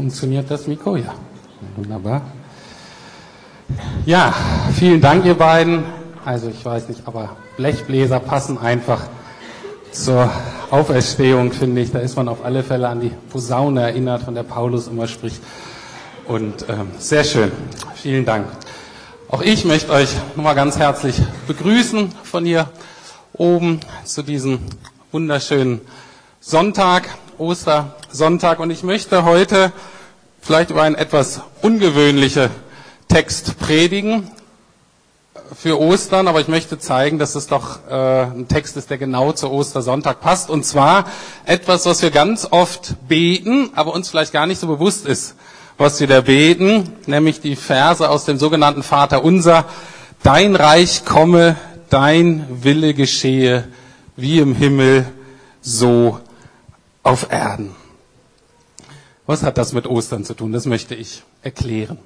funktioniert das Mikro? Ja. Wunderbar. Ja, vielen Dank, ihr beiden. Also ich weiß nicht, aber Blechbläser passen einfach zur Auferstehung, finde ich. Da ist man auf alle Fälle an die Posaune erinnert, von der Paulus immer spricht. Und ähm, sehr schön. Vielen Dank. Auch ich möchte euch nochmal ganz herzlich begrüßen von hier oben zu diesem wunderschönen Sonntag, Ostersonntag. Und ich möchte heute vielleicht über einen etwas ungewöhnlichen Text predigen für Ostern, aber ich möchte zeigen, dass es doch äh, ein Text ist, der genau zu Ostersonntag passt. Und zwar etwas, was wir ganz oft beten, aber uns vielleicht gar nicht so bewusst ist, was wir da beten, nämlich die Verse aus dem sogenannten Vater Unser. Dein Reich komme, dein Wille geschehe, wie im Himmel, so auf Erden. Was hat das mit Ostern zu tun? Das möchte ich erklären.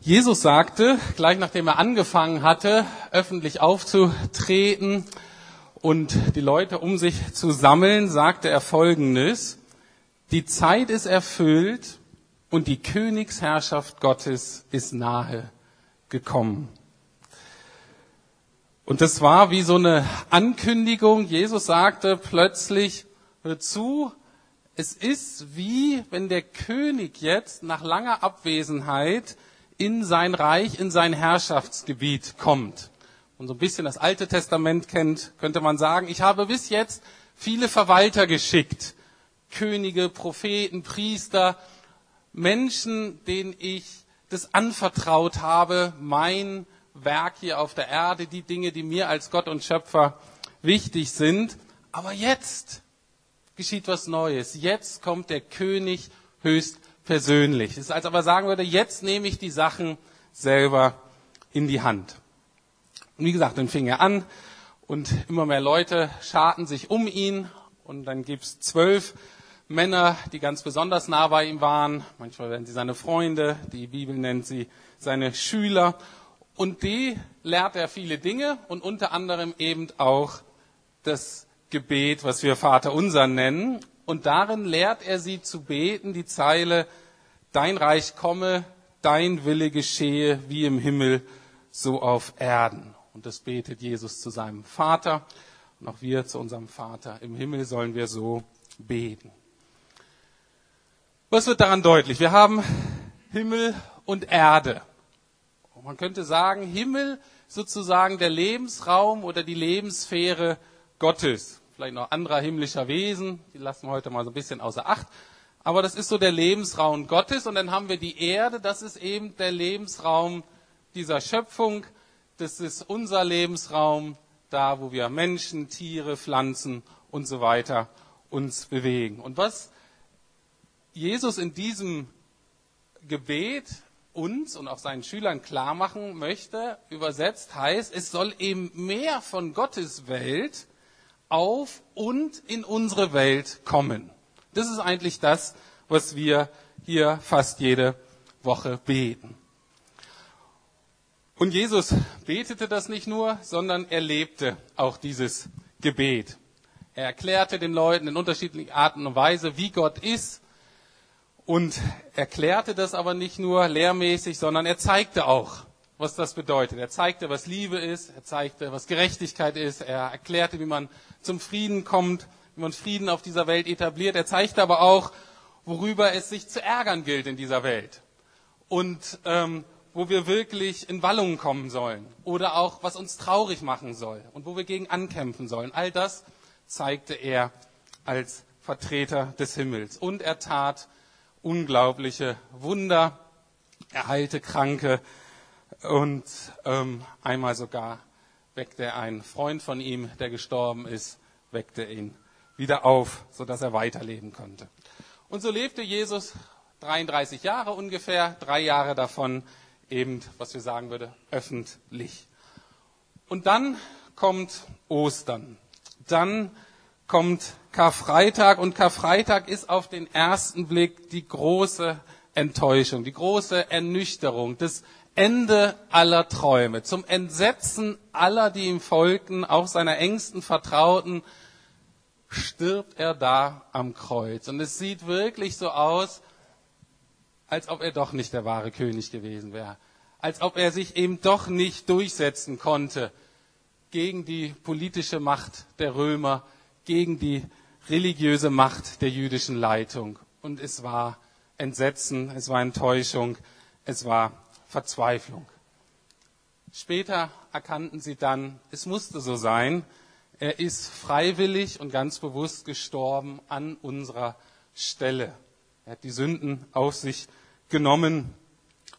Jesus sagte, gleich nachdem er angefangen hatte, öffentlich aufzutreten und die Leute um sich zu sammeln, sagte er Folgendes. Die Zeit ist erfüllt und die Königsherrschaft Gottes ist nahe gekommen. Und das war wie so eine Ankündigung. Jesus sagte plötzlich, hör zu, es ist wie wenn der König jetzt nach langer Abwesenheit in sein Reich, in sein Herrschaftsgebiet kommt und so ein bisschen das Alte Testament kennt, könnte man sagen, ich habe bis jetzt viele Verwalter geschickt. Könige, Propheten, Priester, Menschen, denen ich das anvertraut habe, mein Werk hier auf der Erde, die Dinge, die mir als Gott und Schöpfer wichtig sind. Aber jetzt geschieht was Neues. Jetzt kommt der König höchst persönlich. Es ist, als ob er sagen würde, jetzt nehme ich die Sachen selber in die Hand. Und wie gesagt, dann fing er an und immer mehr Leute scharten sich um ihn und dann gibt's zwölf Männer, die ganz besonders nah bei ihm waren. Manchmal werden sie seine Freunde, die Bibel nennt sie seine Schüler. Und die lehrt er viele Dinge und unter anderem eben auch das Gebet, was wir Vater unser nennen. Und darin lehrt er sie zu beten, die Zeile, dein Reich komme, dein Wille geschehe, wie im Himmel, so auf Erden. Und das betet Jesus zu seinem Vater. Und auch wir zu unserem Vater. Im Himmel sollen wir so beten. Was wird daran deutlich? Wir haben Himmel und Erde. Und man könnte sagen, Himmel sozusagen der Lebensraum oder die Lebenssphäre Gottes. Vielleicht noch anderer himmlischer Wesen, die lassen wir heute mal so ein bisschen außer Acht. Aber das ist so der Lebensraum Gottes. Und dann haben wir die Erde, das ist eben der Lebensraum dieser Schöpfung, das ist unser Lebensraum, da wo wir Menschen, Tiere, Pflanzen und so weiter uns bewegen. Und was Jesus in diesem Gebet uns und auch seinen Schülern klar machen möchte, übersetzt heißt, es soll eben mehr von Gottes Welt auf und in unsere Welt kommen. Das ist eigentlich das, was wir hier fast jede Woche beten. Und Jesus betete das nicht nur, sondern er lebte auch dieses Gebet. Er erklärte den Leuten in unterschiedlichen Arten und Weise, wie Gott ist. Und erklärte das aber nicht nur lehrmäßig, sondern er zeigte auch, was das bedeutet. Er zeigte, was Liebe ist, er zeigte, was Gerechtigkeit ist, er erklärte, wie man zum Frieden kommt, wie man Frieden auf dieser Welt etabliert. Er zeigte aber auch, worüber es sich zu ärgern gilt in dieser Welt und ähm, wo wir wirklich in Wallungen kommen sollen oder auch, was uns traurig machen soll und wo wir gegen ankämpfen sollen. All das zeigte er als Vertreter des Himmels. Und er tat unglaubliche Wunder. Er heilte Kranke, und ähm, einmal sogar weckte er einen Freund von ihm, der gestorben ist, weckte ihn wieder auf, sodass er weiterleben konnte. Und so lebte Jesus 33 Jahre ungefähr, drei Jahre davon eben, was wir sagen würde, öffentlich. Und dann kommt Ostern. Dann kommt Karfreitag und Karfreitag ist auf den ersten Blick die große Enttäuschung, die große Ernüchterung, das Ende aller Träume, zum Entsetzen aller, die ihm folgten, auch seiner engsten Vertrauten. stirbt er da am Kreuz. Und es sieht wirklich so aus, als ob er doch nicht der wahre König gewesen wäre. Als ob er sich eben doch nicht durchsetzen konnte gegen die politische Macht der Römer, gegen die religiöse Macht der jüdischen Leitung. Und es war Entsetzen, es war Enttäuschung, es war Verzweiflung. Später erkannten sie dann, es musste so sein, er ist freiwillig und ganz bewusst gestorben an unserer Stelle. Er hat die Sünden auf sich genommen.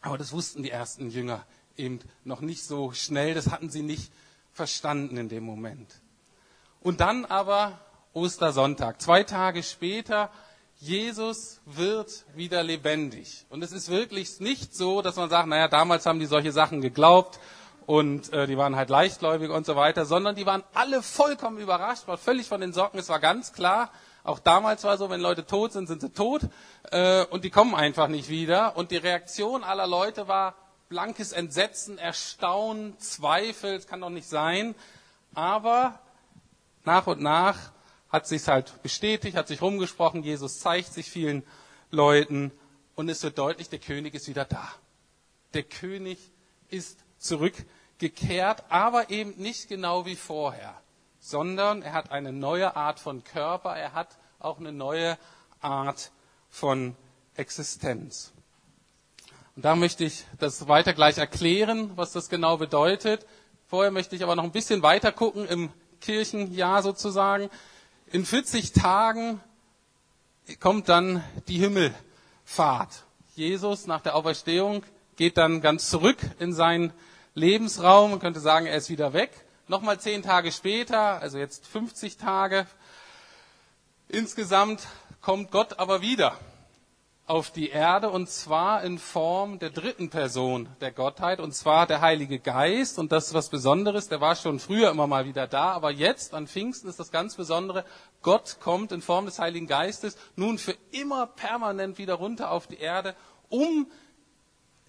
Aber das wussten die ersten Jünger eben noch nicht so schnell. Das hatten sie nicht verstanden in dem Moment. Und dann aber Ostersonntag. Zwei Tage später, Jesus wird wieder lebendig. Und es ist wirklich nicht so, dass man sagt, naja, damals haben die solche Sachen geglaubt und äh, die waren halt leichtgläubig und so weiter, sondern die waren alle vollkommen überrascht, war völlig von den Socken. Es war ganz klar, auch damals war so, wenn Leute tot sind, sind sie tot äh, und die kommen einfach nicht wieder. Und die Reaktion aller Leute war blankes Entsetzen, Erstaunen, Zweifel, es kann doch nicht sein. Aber nach und nach hat sich halt bestätigt, hat sich rumgesprochen, Jesus zeigt sich vielen Leuten und es wird deutlich, der König ist wieder da. Der König ist zurückgekehrt gekehrt, aber eben nicht genau wie vorher, sondern er hat eine neue Art von Körper, er hat auch eine neue Art von Existenz. Und da möchte ich das weiter gleich erklären, was das genau bedeutet. Vorher möchte ich aber noch ein bisschen weiter gucken im Kirchenjahr sozusagen. In 40 Tagen kommt dann die Himmelfahrt. Jesus nach der Auferstehung geht dann ganz zurück in sein Lebensraum. Man könnte sagen, er ist wieder weg. Nochmal zehn Tage später, also jetzt 50 Tage. Insgesamt kommt Gott aber wieder auf die Erde und zwar in Form der dritten Person der Gottheit und zwar der Heilige Geist. Und das ist was Besonderes. Der war schon früher immer mal wieder da, aber jetzt an Pfingsten ist das ganz Besondere. Gott kommt in Form des Heiligen Geistes nun für immer permanent wieder runter auf die Erde, um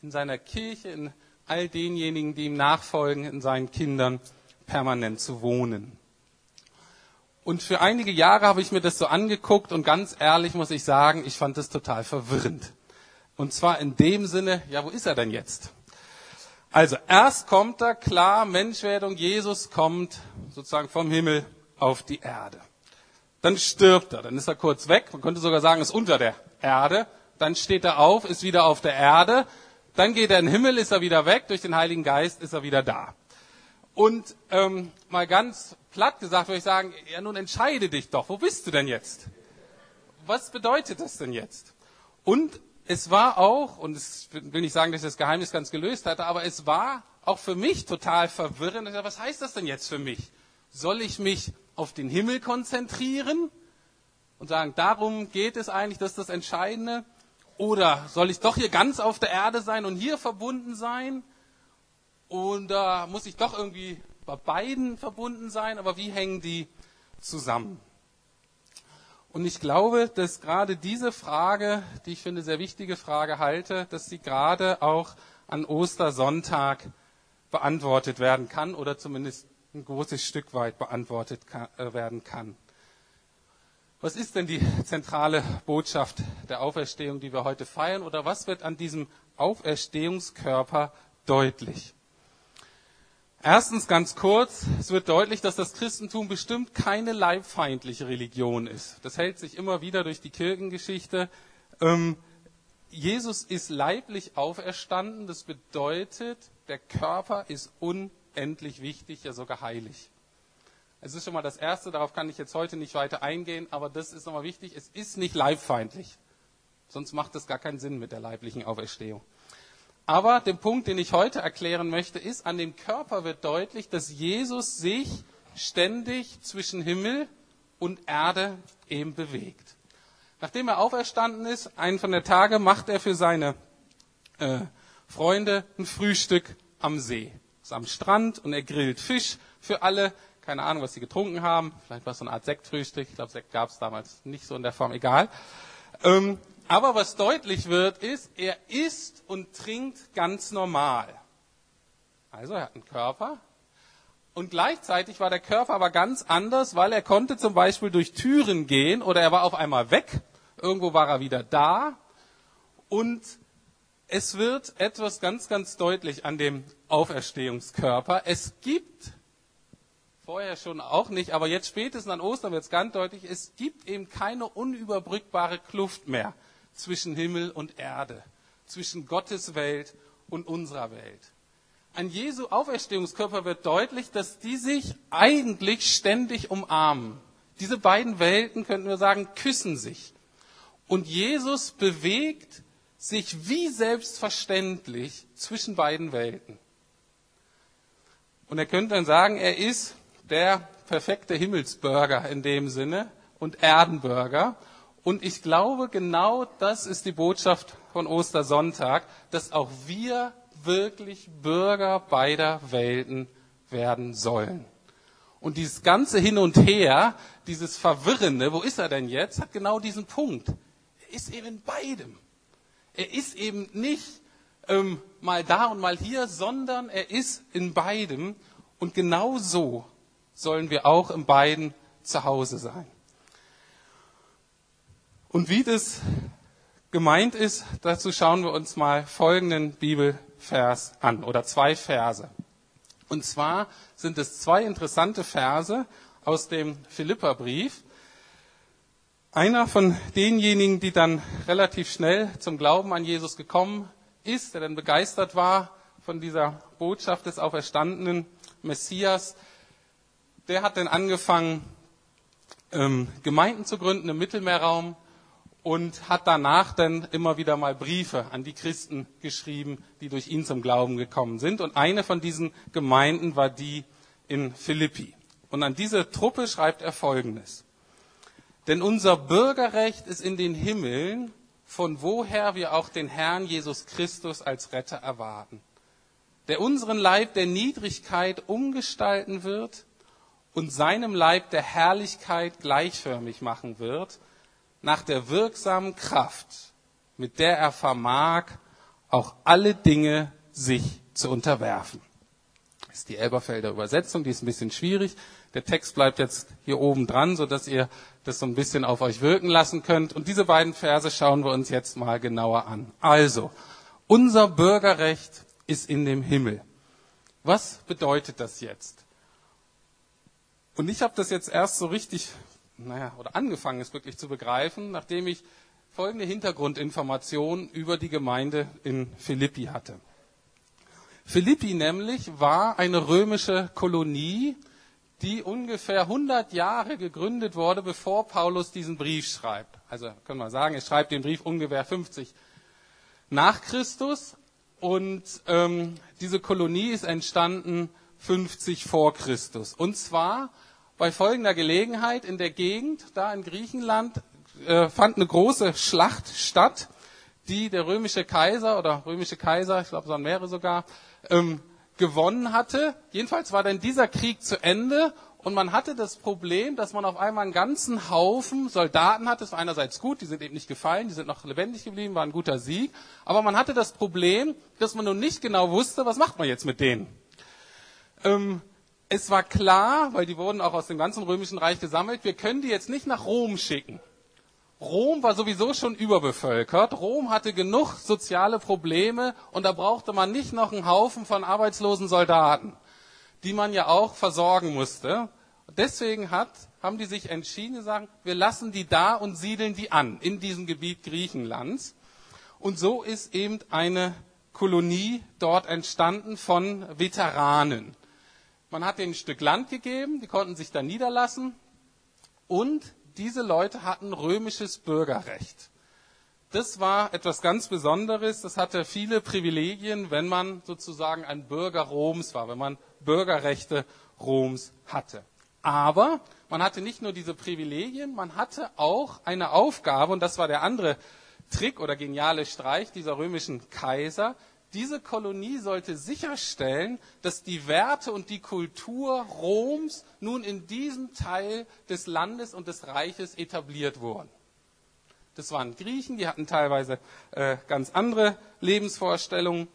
in seiner Kirche, in all denjenigen, die ihm nachfolgen, in seinen Kindern permanent zu wohnen. Und für einige Jahre habe ich mir das so angeguckt und ganz ehrlich muss ich sagen, ich fand das total verwirrend. Und zwar in dem Sinne, ja, wo ist er denn jetzt? Also erst kommt er, klar, Menschwerdung, Jesus kommt sozusagen vom Himmel auf die Erde. Dann stirbt er, dann ist er kurz weg, man könnte sogar sagen, ist unter der Erde. Dann steht er auf, ist wieder auf der Erde, dann geht er in den Himmel, ist er wieder weg, durch den Heiligen Geist ist er wieder da. Und ähm, mal ganz platt gesagt würde ich sagen, ja nun entscheide dich doch, wo bist du denn jetzt? Was bedeutet das denn jetzt? Und es war auch, und ich will nicht sagen, dass ich das Geheimnis ganz gelöst hatte, aber es war auch für mich total verwirrend. Was heißt das denn jetzt für mich? Soll ich mich auf den Himmel konzentrieren und sagen, darum geht es eigentlich, das ist das Entscheidende? Oder soll ich doch hier ganz auf der Erde sein und hier verbunden sein? Oder muss ich doch irgendwie bei beiden verbunden sein? Aber wie hängen die zusammen? Und ich glaube, dass gerade diese Frage, die ich für eine sehr wichtige Frage halte, dass sie gerade auch an Ostersonntag beantwortet werden kann oder zumindest ein großes Stück weit beantwortet äh, werden kann. Was ist denn die zentrale Botschaft der Auferstehung, die wir heute feiern? Oder was wird an diesem Auferstehungskörper deutlich? Erstens ganz kurz, es wird deutlich, dass das Christentum bestimmt keine leibfeindliche Religion ist. Das hält sich immer wieder durch die Kirchengeschichte. Ähm, Jesus ist leiblich auferstanden. Das bedeutet, der Körper ist unendlich wichtig, ja sogar heilig. Es ist schon mal das Erste, darauf kann ich jetzt heute nicht weiter eingehen, aber das ist nochmal wichtig, es ist nicht leibfeindlich. Sonst macht es gar keinen Sinn mit der leiblichen Auferstehung. Aber der Punkt, den ich heute erklären möchte, ist, an dem Körper wird deutlich, dass Jesus sich ständig zwischen Himmel und Erde eben bewegt. Nachdem er auferstanden ist, einen von der Tage, macht er für seine äh, Freunde ein Frühstück am See. Ist am Strand und er grillt Fisch für alle keine Ahnung, was sie getrunken haben. Vielleicht war es so eine Art Sektfrühstück. Ich glaube, Sekt gab es damals nicht so in der Form, egal. Ähm, aber was deutlich wird, ist, er isst und trinkt ganz normal. Also er hat einen Körper, Und gleichzeitig war der Körper aber ganz anders, weil er konnte zum Beispiel durch Türen gehen oder er war auf einmal weg, irgendwo war er wieder da. Und es wird etwas ganz, ganz deutlich an dem Auferstehungskörper. Es gibt vorher schon auch nicht, aber jetzt spätestens an Ostern wird es ganz deutlich, es gibt eben keine unüberbrückbare Kluft mehr zwischen Himmel und Erde, zwischen Gottes Welt und unserer Welt. An Jesu Auferstehungskörper wird deutlich, dass die sich eigentlich ständig umarmen. Diese beiden Welten, könnten wir sagen, küssen sich. Und Jesus bewegt sich wie selbstverständlich zwischen beiden Welten. Und er könnte dann sagen, er ist der perfekte Himmelsbürger in dem Sinne und Erdenbürger. Und ich glaube, genau das ist die Botschaft von Ostersonntag, dass auch wir wirklich Bürger beider Welten werden sollen. Und dieses ganze Hin und Her, dieses Verwirrende, wo ist er denn jetzt, hat genau diesen Punkt. Er ist eben in beidem. Er ist eben nicht ähm, mal da und mal hier, sondern er ist in beidem. Und genau so sollen wir auch in beiden zu Hause sein. Und wie das gemeint ist, dazu schauen wir uns mal folgenden Bibelvers an oder zwei Verse. Und zwar sind es zwei interessante Verse aus dem Philipperbrief. Einer von denjenigen, die dann relativ schnell zum Glauben an Jesus gekommen ist, der dann begeistert war von dieser Botschaft des auferstandenen Messias, der hat dann angefangen, ähm, Gemeinden zu gründen im Mittelmeerraum und hat danach dann immer wieder mal Briefe an die Christen geschrieben, die durch ihn zum Glauben gekommen sind. Und eine von diesen Gemeinden war die in Philippi. Und an diese Truppe schreibt er Folgendes. Denn unser Bürgerrecht ist in den Himmeln, von woher wir auch den Herrn Jesus Christus als Retter erwarten, der unseren Leib der Niedrigkeit umgestalten wird und seinem Leib der Herrlichkeit gleichförmig machen wird, nach der wirksamen Kraft, mit der er vermag, auch alle Dinge sich zu unterwerfen. Das ist die Elberfelder Übersetzung, die ist ein bisschen schwierig. Der Text bleibt jetzt hier oben dran, sodass ihr das so ein bisschen auf euch wirken lassen könnt. Und diese beiden Verse schauen wir uns jetzt mal genauer an. Also, unser Bürgerrecht ist in dem Himmel. Was bedeutet das jetzt? Und ich habe das jetzt erst so richtig naja, oder angefangen es wirklich zu begreifen, nachdem ich folgende Hintergrundinformationen über die Gemeinde in Philippi hatte. Philippi nämlich war eine römische Kolonie, die ungefähr 100 Jahre gegründet wurde, bevor Paulus diesen Brief schreibt. Also können wir sagen, er schreibt den Brief ungefähr 50 nach Christus und ähm, diese Kolonie ist entstanden 50 vor Christus. Und zwar bei folgender Gelegenheit in der Gegend, da in Griechenland, äh, fand eine große Schlacht statt, die der römische Kaiser oder römische Kaiser, ich glaube, es waren mehrere sogar, ähm, gewonnen hatte. Jedenfalls war dann dieser Krieg zu Ende und man hatte das Problem, dass man auf einmal einen ganzen Haufen Soldaten hatte. Das war einerseits gut, die sind eben nicht gefallen, die sind noch lebendig geblieben, war ein guter Sieg. Aber man hatte das Problem, dass man nun nicht genau wusste, was macht man jetzt mit denen. Ähm, es war klar, weil die wurden auch aus dem ganzen römischen Reich gesammelt, wir können die jetzt nicht nach Rom schicken. Rom war sowieso schon überbevölkert. Rom hatte genug soziale Probleme und da brauchte man nicht noch einen Haufen von arbeitslosen Soldaten, die man ja auch versorgen musste. Deswegen hat, haben die sich entschieden, zu sagen, wir lassen die da und siedeln die an in diesem Gebiet Griechenlands. Und so ist eben eine Kolonie dort entstanden von Veteranen. Man hat ihnen ein Stück Land gegeben, die konnten sich da niederlassen und diese Leute hatten römisches Bürgerrecht. Das war etwas ganz Besonderes. Das hatte viele Privilegien, wenn man sozusagen ein Bürger Roms war, wenn man Bürgerrechte Roms hatte. Aber man hatte nicht nur diese Privilegien, man hatte auch eine Aufgabe, und das war der andere Trick oder geniale Streich dieser römischen Kaiser, diese Kolonie sollte sicherstellen, dass die Werte und die Kultur Roms nun in diesem Teil des Landes und des Reiches etabliert wurden. Das waren Griechen, die hatten teilweise äh, ganz andere Lebensvorstellungen.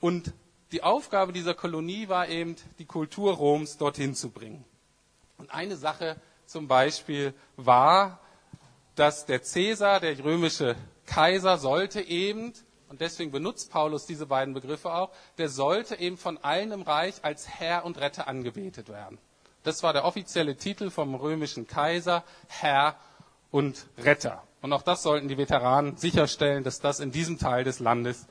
Und die Aufgabe dieser Kolonie war eben, die Kultur Roms dorthin zu bringen. Und eine Sache zum Beispiel war, dass der Cäsar, der römische Kaiser, sollte eben, und deswegen benutzt Paulus diese beiden Begriffe auch, der sollte eben von allen im Reich als Herr und Retter angebetet werden. Das war der offizielle Titel vom römischen Kaiser, Herr und Retter. Und auch das sollten die Veteranen sicherstellen, dass das in diesem Teil des Landes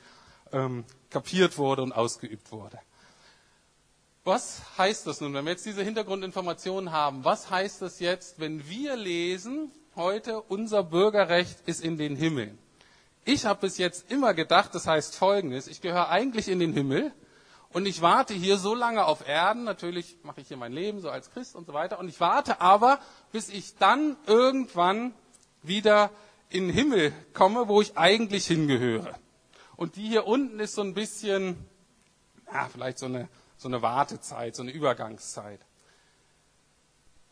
ähm, kapiert wurde und ausgeübt wurde. Was heißt das nun, wenn wir jetzt diese Hintergrundinformationen haben? Was heißt das jetzt, wenn wir lesen, heute unser Bürgerrecht ist in den Himmel? Ich habe bis jetzt immer gedacht, das heißt Folgendes, ich gehöre eigentlich in den Himmel und ich warte hier so lange auf Erden, natürlich mache ich hier mein Leben so als Christ und so weiter, und ich warte aber, bis ich dann irgendwann wieder in den Himmel komme, wo ich eigentlich hingehöre. Und die hier unten ist so ein bisschen, ja, vielleicht so eine so eine Wartezeit, so eine Übergangszeit.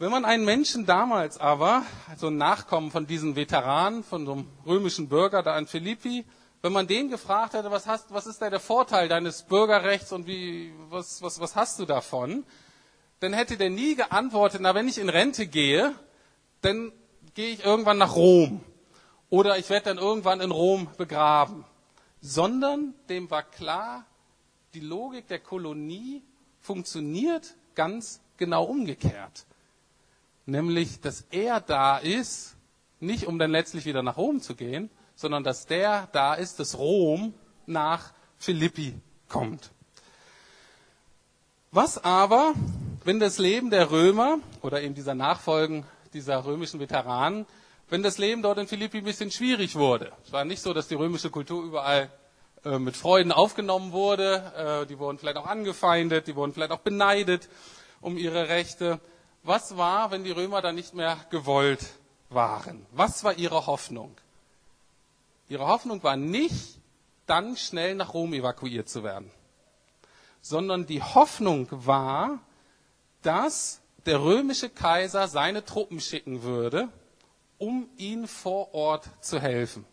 Wenn man einen Menschen damals aber, also ein Nachkommen von diesen Veteranen, von so einem römischen Bürger da in Philippi, wenn man den gefragt hätte, was, hast, was ist da der Vorteil deines Bürgerrechts und wie, was, was, was hast du davon, dann hätte der nie geantwortet, na, wenn ich in Rente gehe, dann gehe ich irgendwann nach Rom. Oder ich werde dann irgendwann in Rom begraben. Sondern dem war klar, die Logik der Kolonie funktioniert ganz genau umgekehrt. Nämlich, dass er da ist, nicht um dann letztlich wieder nach Rom zu gehen, sondern dass der da ist, dass Rom nach Philippi kommt. Was aber, wenn das Leben der Römer oder eben dieser Nachfolgen dieser römischen Veteranen, wenn das Leben dort in Philippi ein bisschen schwierig wurde? Es war nicht so, dass die römische Kultur überall äh, mit Freuden aufgenommen wurde. Äh, die wurden vielleicht auch angefeindet, die wurden vielleicht auch beneidet um ihre Rechte. Was war, wenn die Römer dann nicht mehr gewollt waren? Was war ihre Hoffnung? Ihre Hoffnung war nicht, dann schnell nach Rom evakuiert zu werden, sondern die Hoffnung war, dass der römische Kaiser seine Truppen schicken würde, um ihnen vor Ort zu helfen.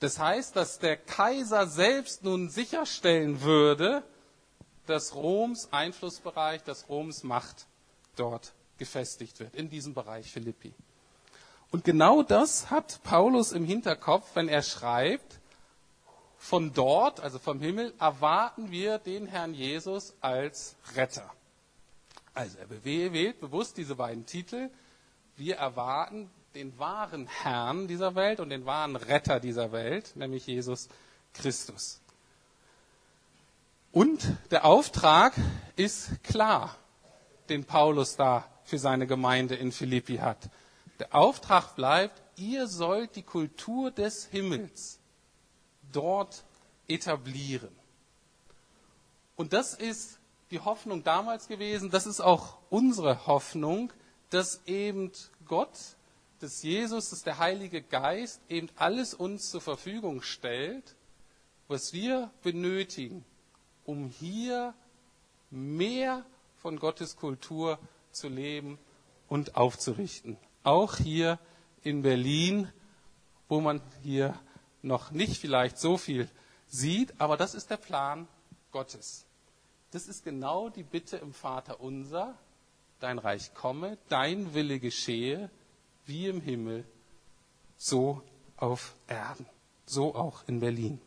Das heißt, dass der Kaiser selbst nun sicherstellen würde, dass Roms Einflussbereich, dass Roms Macht dort gefestigt wird, in diesem Bereich Philippi. Und genau das hat Paulus im Hinterkopf, wenn er schreibt, von dort, also vom Himmel, erwarten wir den Herrn Jesus als Retter. Also er wählt bewusst diese beiden Titel. Wir erwarten den wahren Herrn dieser Welt und den wahren Retter dieser Welt, nämlich Jesus Christus. Und der Auftrag ist klar, den Paulus da für seine Gemeinde in Philippi hat. Der Auftrag bleibt, ihr sollt die Kultur des Himmels dort etablieren. Und das ist die Hoffnung damals gewesen, das ist auch unsere Hoffnung, dass eben Gott dass Jesus, dass der Heilige Geist eben alles uns zur Verfügung stellt, was wir benötigen, um hier mehr von Gottes Kultur zu leben und aufzurichten. Auch hier in Berlin, wo man hier noch nicht vielleicht so viel sieht, aber das ist der Plan Gottes. Das ist genau die Bitte im Vater unser, dein Reich komme, dein Wille geschehe, wie im Himmel, so auf Erden, so auch in Berlin.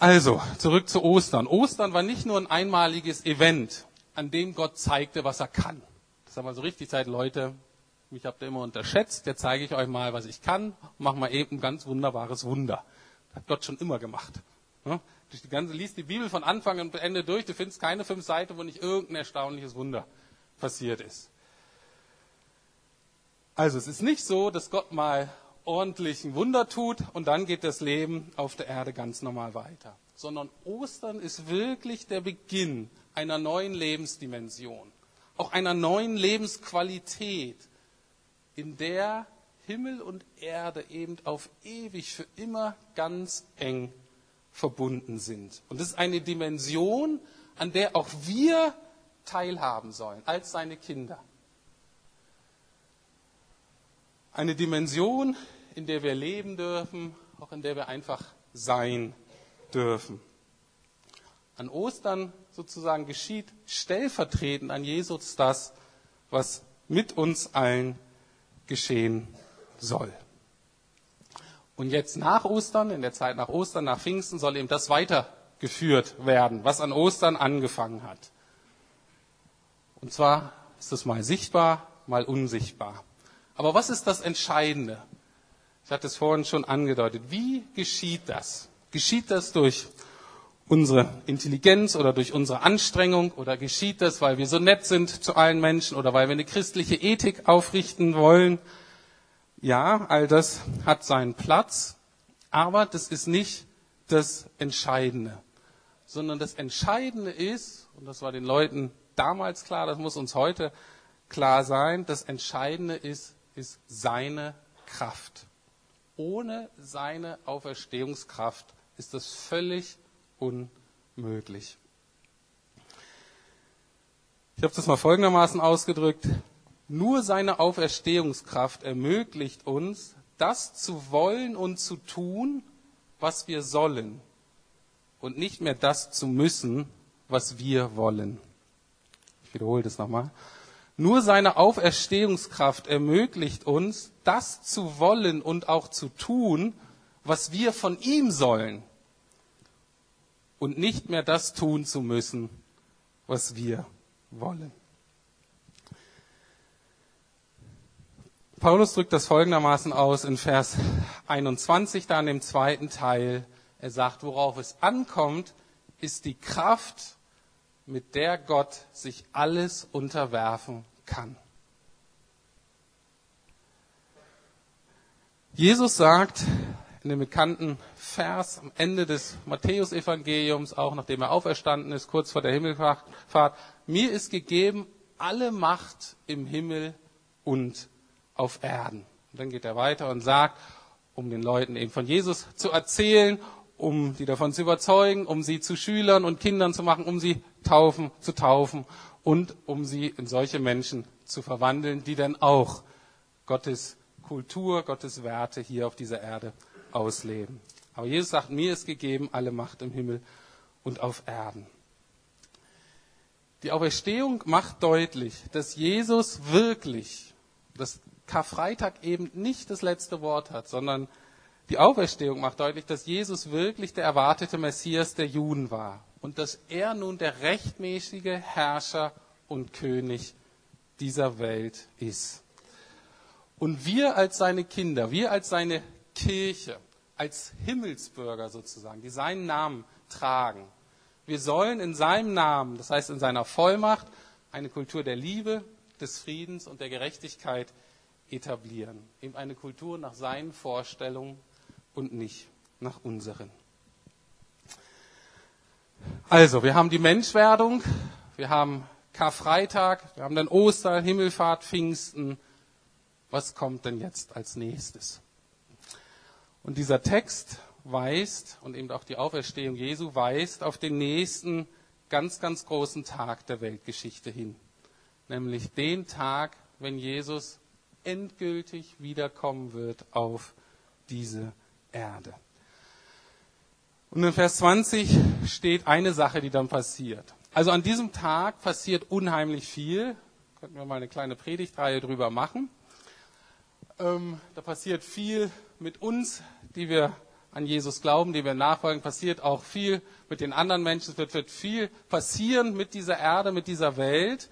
Also, zurück zu Ostern. Ostern war nicht nur ein einmaliges Event, an dem Gott zeigte, was er kann. Das haben wir so richtig Zeit, Leute, mich habt ihr immer unterschätzt, jetzt zeige ich euch mal, was ich kann, mach mal eben ein ganz wunderbares Wunder. Das hat Gott schon immer gemacht. Ja? Durch die ganze, liest die Bibel von Anfang und Ende durch, du findest keine fünf Seiten, wo nicht irgendein erstaunliches Wunder passiert ist. Also es ist nicht so, dass Gott mal ordentlich ein Wunder tut und dann geht das Leben auf der Erde ganz normal weiter, sondern Ostern ist wirklich der Beginn einer neuen Lebensdimension, auch einer neuen Lebensqualität, in der Himmel und Erde eben auf ewig für immer ganz eng verbunden sind. Und es ist eine Dimension, an der auch wir teilhaben sollen als seine Kinder. Eine Dimension, in der wir leben dürfen, auch in der wir einfach sein dürfen. An Ostern sozusagen geschieht stellvertretend an Jesus das, was mit uns allen geschehen soll. Und jetzt nach Ostern, in der Zeit nach Ostern, nach Pfingsten, soll eben das weitergeführt werden, was an Ostern angefangen hat. Und zwar ist es mal sichtbar, mal unsichtbar. Aber was ist das Entscheidende? Ich hatte es vorhin schon angedeutet. Wie geschieht das? Geschieht das durch unsere Intelligenz oder durch unsere Anstrengung oder geschieht das, weil wir so nett sind zu allen Menschen oder weil wir eine christliche Ethik aufrichten wollen? Ja, all das hat seinen Platz, aber das ist nicht das Entscheidende, sondern das Entscheidende ist, und das war den Leuten damals klar, das muss uns heute klar sein, das Entscheidende ist, ist seine Kraft. Ohne seine Auferstehungskraft ist das völlig unmöglich. Ich habe das mal folgendermaßen ausgedrückt. Nur seine Auferstehungskraft ermöglicht uns, das zu wollen und zu tun, was wir sollen und nicht mehr das zu müssen, was wir wollen. Ich wiederhole das nochmal. Nur seine Auferstehungskraft ermöglicht uns, das zu wollen und auch zu tun, was wir von ihm sollen und nicht mehr das tun zu müssen, was wir wollen. Paulus drückt das folgendermaßen aus in Vers 21, da in dem zweiten Teil. Er sagt, worauf es ankommt, ist die Kraft, mit der Gott sich alles unterwerfen kann. Jesus sagt, in dem bekannten Vers am Ende des Matthäusevangeliums, auch nachdem er auferstanden ist, kurz vor der Himmelfahrt, mir ist gegeben alle Macht im Himmel und auf Erden. Und dann geht er weiter und sagt, um den Leuten eben von Jesus zu erzählen, um die davon zu überzeugen, um sie zu Schülern und Kindern zu machen, um sie taufen, zu taufen und um sie in solche Menschen zu verwandeln, die dann auch Gottes Kultur, Gottes Werte hier auf dieser Erde ausleben. Aber Jesus sagt, mir ist gegeben alle Macht im Himmel und auf Erden. Die Auferstehung macht deutlich, dass Jesus wirklich, dass Karfreitag eben nicht das letzte Wort hat, sondern die Auferstehung macht deutlich, dass Jesus wirklich der erwartete Messias der Juden war und dass er nun der rechtmäßige Herrscher und König dieser Welt ist. Und wir als seine Kinder, wir als seine Kirche, als Himmelsbürger sozusagen, die seinen Namen tragen. Wir sollen in seinem Namen, das heißt in seiner Vollmacht, eine Kultur der Liebe, des Friedens und der Gerechtigkeit etablieren. Eben eine Kultur nach seinen Vorstellungen und nicht nach unseren. Also, wir haben die Menschwerdung, wir haben Karfreitag, wir haben dann Ostern, Himmelfahrt, Pfingsten. Was kommt denn jetzt als nächstes? Und dieser Text weist, und eben auch die Auferstehung Jesu weist auf den nächsten ganz, ganz großen Tag der Weltgeschichte hin. Nämlich den Tag, wenn Jesus endgültig wiederkommen wird auf diese Erde. Und in Vers 20 steht eine Sache, die dann passiert. Also an diesem Tag passiert unheimlich viel. Könnten wir mal eine kleine Predigtreihe drüber machen. Ähm, da passiert viel mit uns, die wir an Jesus glauben, die wir nachfolgen, passiert auch viel mit den anderen Menschen. Es wird, wird viel passieren mit dieser Erde, mit dieser Welt.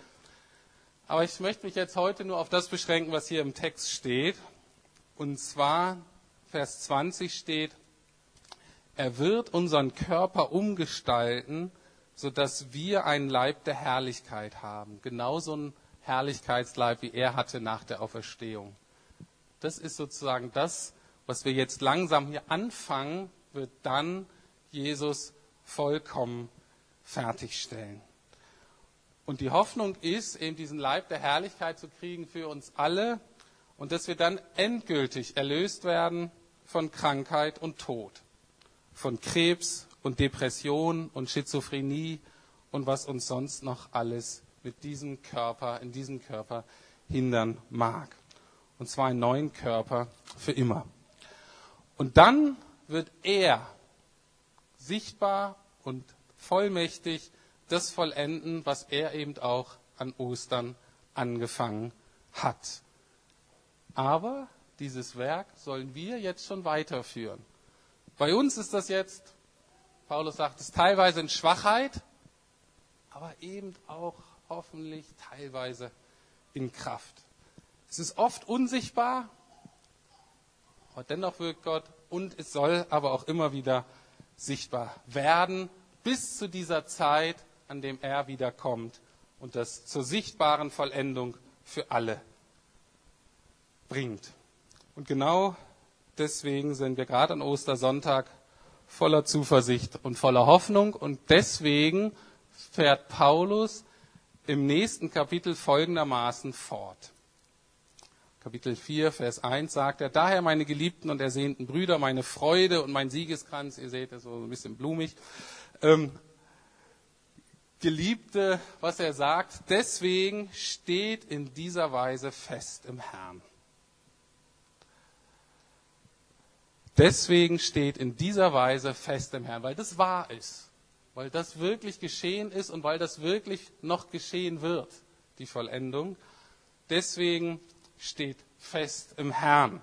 Aber ich möchte mich jetzt heute nur auf das beschränken, was hier im Text steht. Und zwar, Vers 20 steht, er wird unseren Körper umgestalten, sodass wir einen Leib der Herrlichkeit haben. Genauso einen Herrlichkeitsleib, wie er hatte nach der Auferstehung. Das ist sozusagen das, was wir jetzt langsam hier anfangen, wird dann Jesus vollkommen fertigstellen. Und die Hoffnung ist, eben diesen Leib der Herrlichkeit zu kriegen für uns alle und dass wir dann endgültig erlöst werden von Krankheit und Tod, von Krebs und Depression und Schizophrenie und was uns sonst noch alles mit diesem Körper, in diesem Körper hindern mag. Und zwar einen neuen Körper für immer. Und dann wird er sichtbar und vollmächtig das vollenden, was er eben auch an Ostern angefangen hat. Aber dieses Werk sollen wir jetzt schon weiterführen. Bei uns ist das jetzt, Paulus sagt es teilweise in Schwachheit, aber eben auch hoffentlich teilweise in Kraft. Es ist oft unsichtbar, aber dennoch wirkt Gott und es soll aber auch immer wieder sichtbar werden, bis zu dieser Zeit, an dem er wiederkommt und das zur sichtbaren Vollendung für alle bringt. Und genau deswegen sind wir gerade an Ostersonntag voller Zuversicht und voller Hoffnung und deswegen fährt Paulus im nächsten Kapitel folgendermaßen fort. Kapitel 4, Vers 1 sagt er, daher meine geliebten und ersehnten Brüder, meine Freude und mein Siegeskranz, ihr seht es so ein bisschen blumig, ähm, Geliebte, was er sagt, deswegen steht in dieser Weise fest im Herrn. Deswegen steht in dieser Weise fest im Herrn, weil das wahr ist, weil das wirklich geschehen ist und weil das wirklich noch geschehen wird, die Vollendung. Deswegen steht fest im Herrn.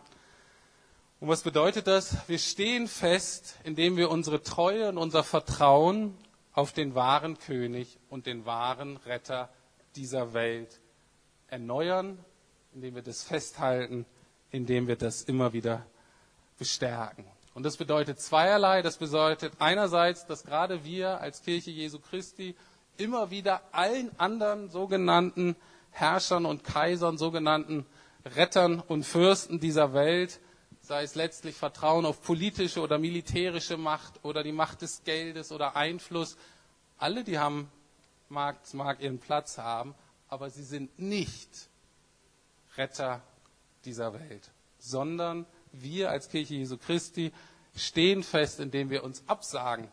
Und was bedeutet das? Wir stehen fest, indem wir unsere Treue und unser Vertrauen auf den wahren König und den wahren Retter dieser Welt erneuern, indem wir das festhalten, indem wir das immer wieder bestärken. Und das bedeutet zweierlei. Das bedeutet einerseits, dass gerade wir als Kirche Jesu Christi immer wieder allen anderen sogenannten Herrschern und Kaisern, sogenannten Rettern und Fürsten dieser Welt, sei es letztlich Vertrauen auf politische oder militärische Macht oder die Macht des Geldes oder Einfluss, alle, die haben, mag, mag ihren Platz haben, aber sie sind nicht Retter dieser Welt, sondern wir als Kirche Jesu Christi stehen fest, indem wir uns absagen,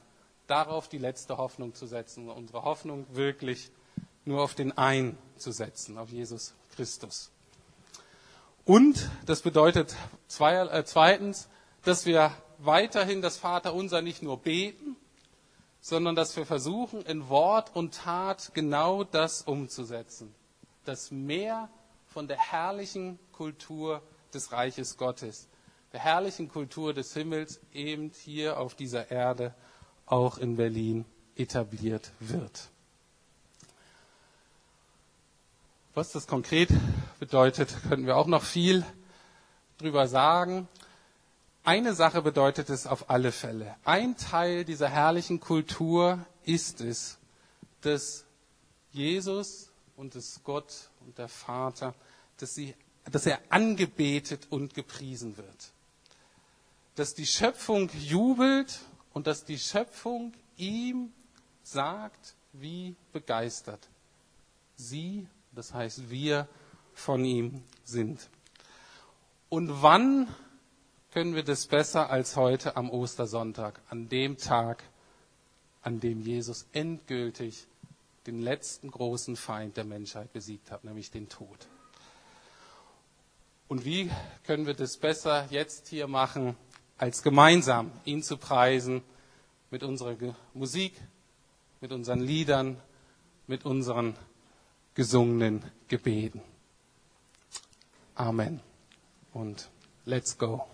darauf die letzte Hoffnung zu setzen, unsere Hoffnung wirklich nur auf den einen zu setzen, auf Jesus Christus. Und das bedeutet äh, zweitens, dass wir weiterhin das Vaterunser nicht nur beten, sondern dass wir versuchen, in Wort und Tat genau das umzusetzen. Das Mehr von der herrlichen Kultur des Reiches Gottes der herrlichen Kultur des Himmels eben hier auf dieser Erde, auch in Berlin, etabliert wird. Was das konkret bedeutet, können wir auch noch viel drüber sagen. Eine Sache bedeutet es auf alle Fälle. Ein Teil dieser herrlichen Kultur ist es, dass Jesus und dass Gott und der Vater, dass, sie, dass er angebetet und gepriesen wird dass die Schöpfung jubelt und dass die Schöpfung ihm sagt, wie begeistert sie, das heißt wir, von ihm sind. Und wann können wir das besser als heute am Ostersonntag, an dem Tag, an dem Jesus endgültig den letzten großen Feind der Menschheit besiegt hat, nämlich den Tod. Und wie können wir das besser jetzt hier machen, als gemeinsam ihn zu preisen mit unserer Musik, mit unseren Liedern, mit unseren gesungenen Gebeten. Amen. Und let's go.